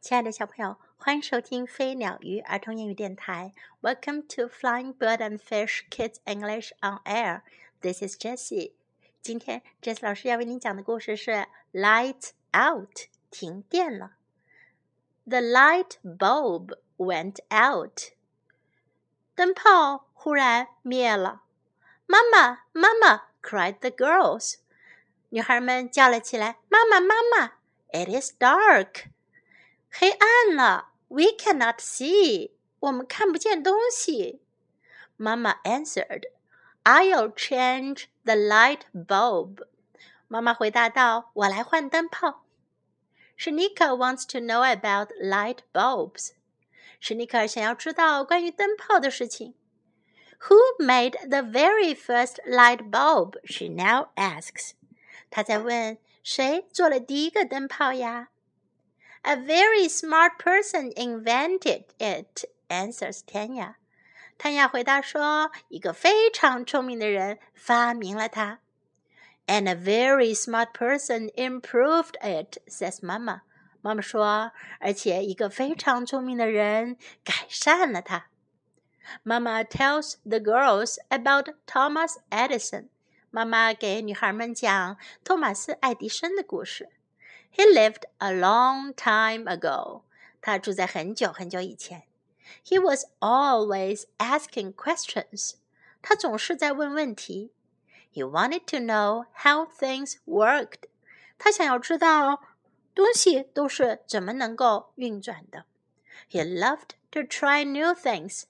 亲爱的小朋友，欢迎收听飞鸟鱼儿童英语电台。Welcome to Flying Bird and Fish Kids English on Air. This is Jessie. 今天 Jessie 老师要为你讲的故事是《Light Out》，停电了。The light bulb went out. 灯泡忽然灭了。妈妈，妈妈！cried the girls. 女孩们叫了起来：“妈妈，妈妈！”It is dark. 黑暗了，We cannot see，我们看不见东西。妈妈 answered，I'll change the light bulb。妈妈回答道：“我来换灯泡。” Shanika wants to know about light bulbs。史尼克想要知道关于灯泡的事情。Who made the very first light bulb? She now asks。她在问谁做了第一个灯泡呀 ？a very smart person invented it, answers Tanya. 谭雅回答说：“一个非常聪明的人发明了它。” And a very smart person improved it, says Mama. 妈妈说：“而且一个非常聪明的人改善了它。” Mama tells the girls about Thomas Edison. 妈妈给女孩们讲托马斯·爱迪生的故事。 he lived a long time ago. 他住在很久很久以前。He was always asking questions. 他总是在问问题。He wanted to know how things worked. 他想要知道东西都是怎么能够运转的。He loved to try new things.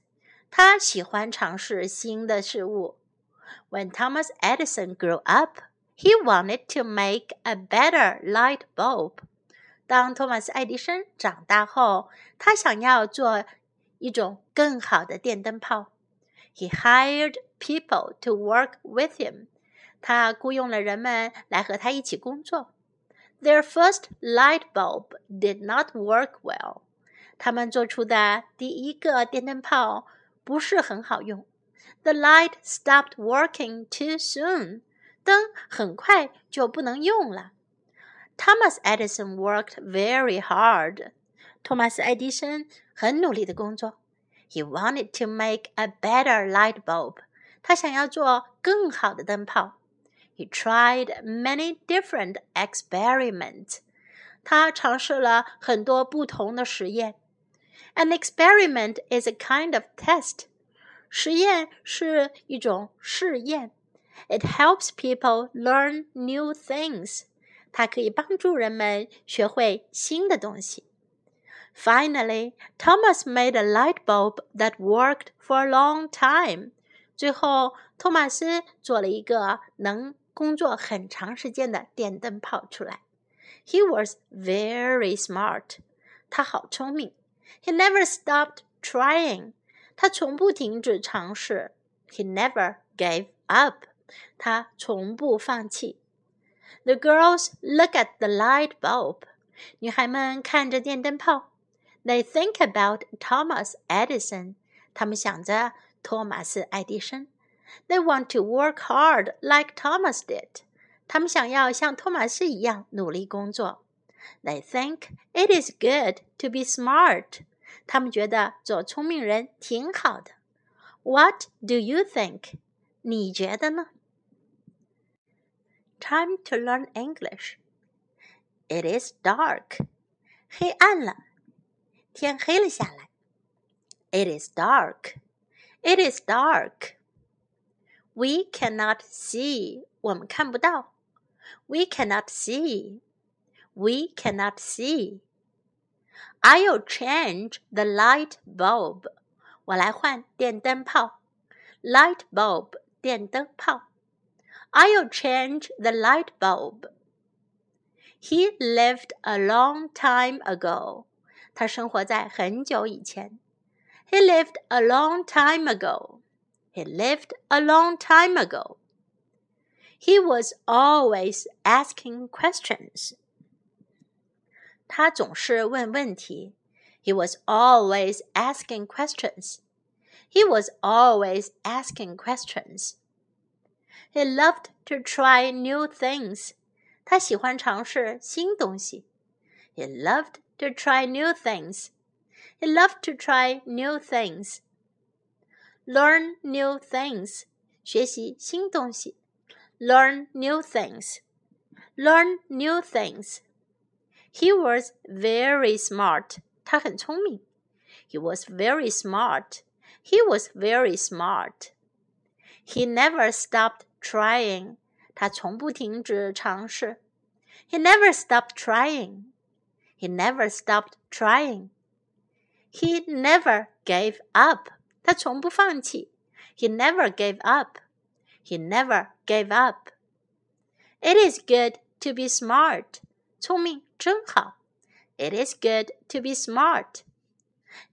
他喜欢尝试新的事物。When Thomas Edison grew up, he wanted to make a better light bulb. 当托马斯·爱迪生长大后，他想要做一种更好的电灯泡。He hired people to work with him. 他雇佣了人们来和他一起工作。Their first light bulb did not work well. 他们做出的第一个电灯泡不是很好用。The light stopped working too soon. 灯很快就不能用了。Thomas Edison worked very hard. 托马斯·爱迪生很努力的工作。He wanted to make a better light bulb. 他想要做更好的灯泡。He tried many different experiments. 他尝试了很多不同的实验。An experiment is a kind of test. 实验是一种试验。it helps people learn new things. 它可以帮助人们学会新的东西。Finally, Thomas made a light bulb that worked for a long time. 最后，托马斯做了一个能工作很长时间的电灯泡出来。He was very smart. 他好聪明。He never stopped trying. 他从不停止尝试。He never gave up. 他从不放弃。The girls look at the light bulb. 女孩们看着电灯泡。They think about Thomas Edison. 他们想着托马斯·爱迪生。They want to work hard like Thomas did. 他们想要像托马斯一样努力工作。They think it is good to be smart. 他们觉得做聪明人挺好的。What do you think? 你觉得呢 ？Time to learn English. It is dark. 黑暗了，天黑了下来。It is dark. It is dark. We cannot see. 我们看不到。We cannot see. We cannot see. I'll change the light bulb. 我来换电灯泡。Light bulb 电灯泡。 I'll change the light bulb. He lived a long time ago. 他生活在很久以前。He lived a long time ago. He lived a long time ago. He was always asking questions. 他总是问问题。He was always asking questions. He was always asking questions. He loved to try new things. 他喜欢尝试新东西。He loved to try new things. He loved to try new things. Learn new things. 学习新东西。Learn new things. Learn new things. He was very smart. 他很聪明。He was very smart. He was very smart. He never stopped trying. 他从不停止尝试。He never stopped trying. He never stopped trying. He never gave up. 他从不放弃。He never gave up. He never gave up. It is good to be smart. 聪明真好。It is good to be smart.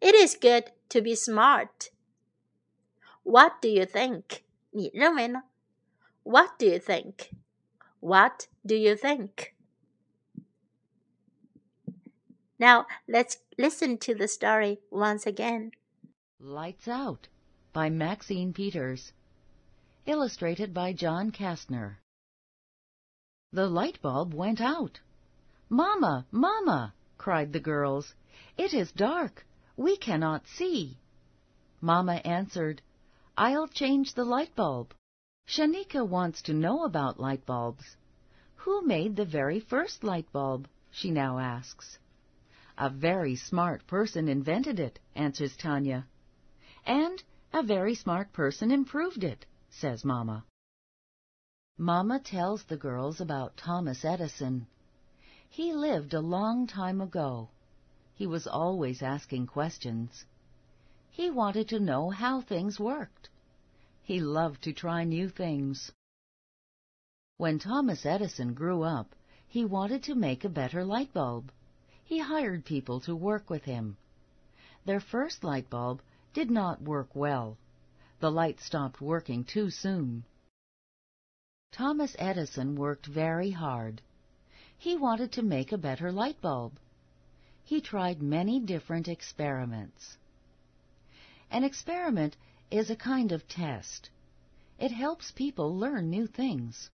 It is good to be smart. What do you think? 你认为呢 ？What do you think? What do you think? Now let's listen to the story once again. Lights Out by Maxine Peters. Illustrated by John Kastner. The light bulb went out. Mamma, Mamma, cried the girls. It is dark. We cannot see. Mamma answered, I'll change the light bulb. Shanika wants to know about light bulbs. Who made the very first light bulb? she now asks. A very smart person invented it, answers Tanya. And a very smart person improved it, says Mamma. Mamma tells the girls about Thomas Edison. He lived a long time ago. He was always asking questions. He wanted to know how things worked. He loved to try new things. When Thomas Edison grew up, he wanted to make a better light bulb. He hired people to work with him. Their first light bulb did not work well. The light stopped working too soon. Thomas Edison worked very hard. He wanted to make a better light bulb. He tried many different experiments. An experiment is a kind of test. It helps people learn new things.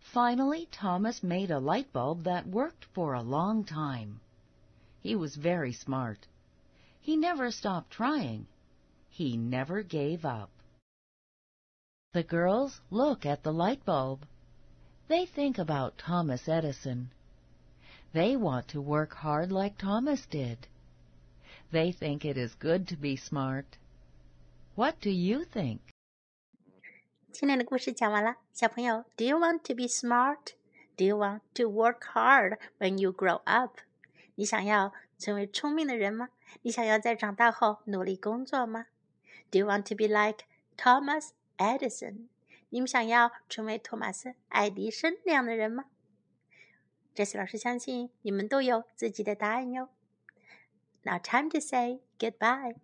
Finally, Thomas made a light bulb that worked for a long time. He was very smart. He never stopped trying. He never gave up. The girls look at the light bulb. They think about Thomas Edison. They want to work hard like Thomas did. They think it is good to be smart. What do you think? 今天的故事讲完了，小朋友，Do you want to be smart? Do you want to work hard when you grow up? 你想要成为聪明的人吗？你想要在长大后努力工作吗？Do you want to be like Thomas Edison？你们想要成为托马斯·爱迪生那样的人吗？这次老师相信你们都有自己的答案哟。Now time to say goodbye.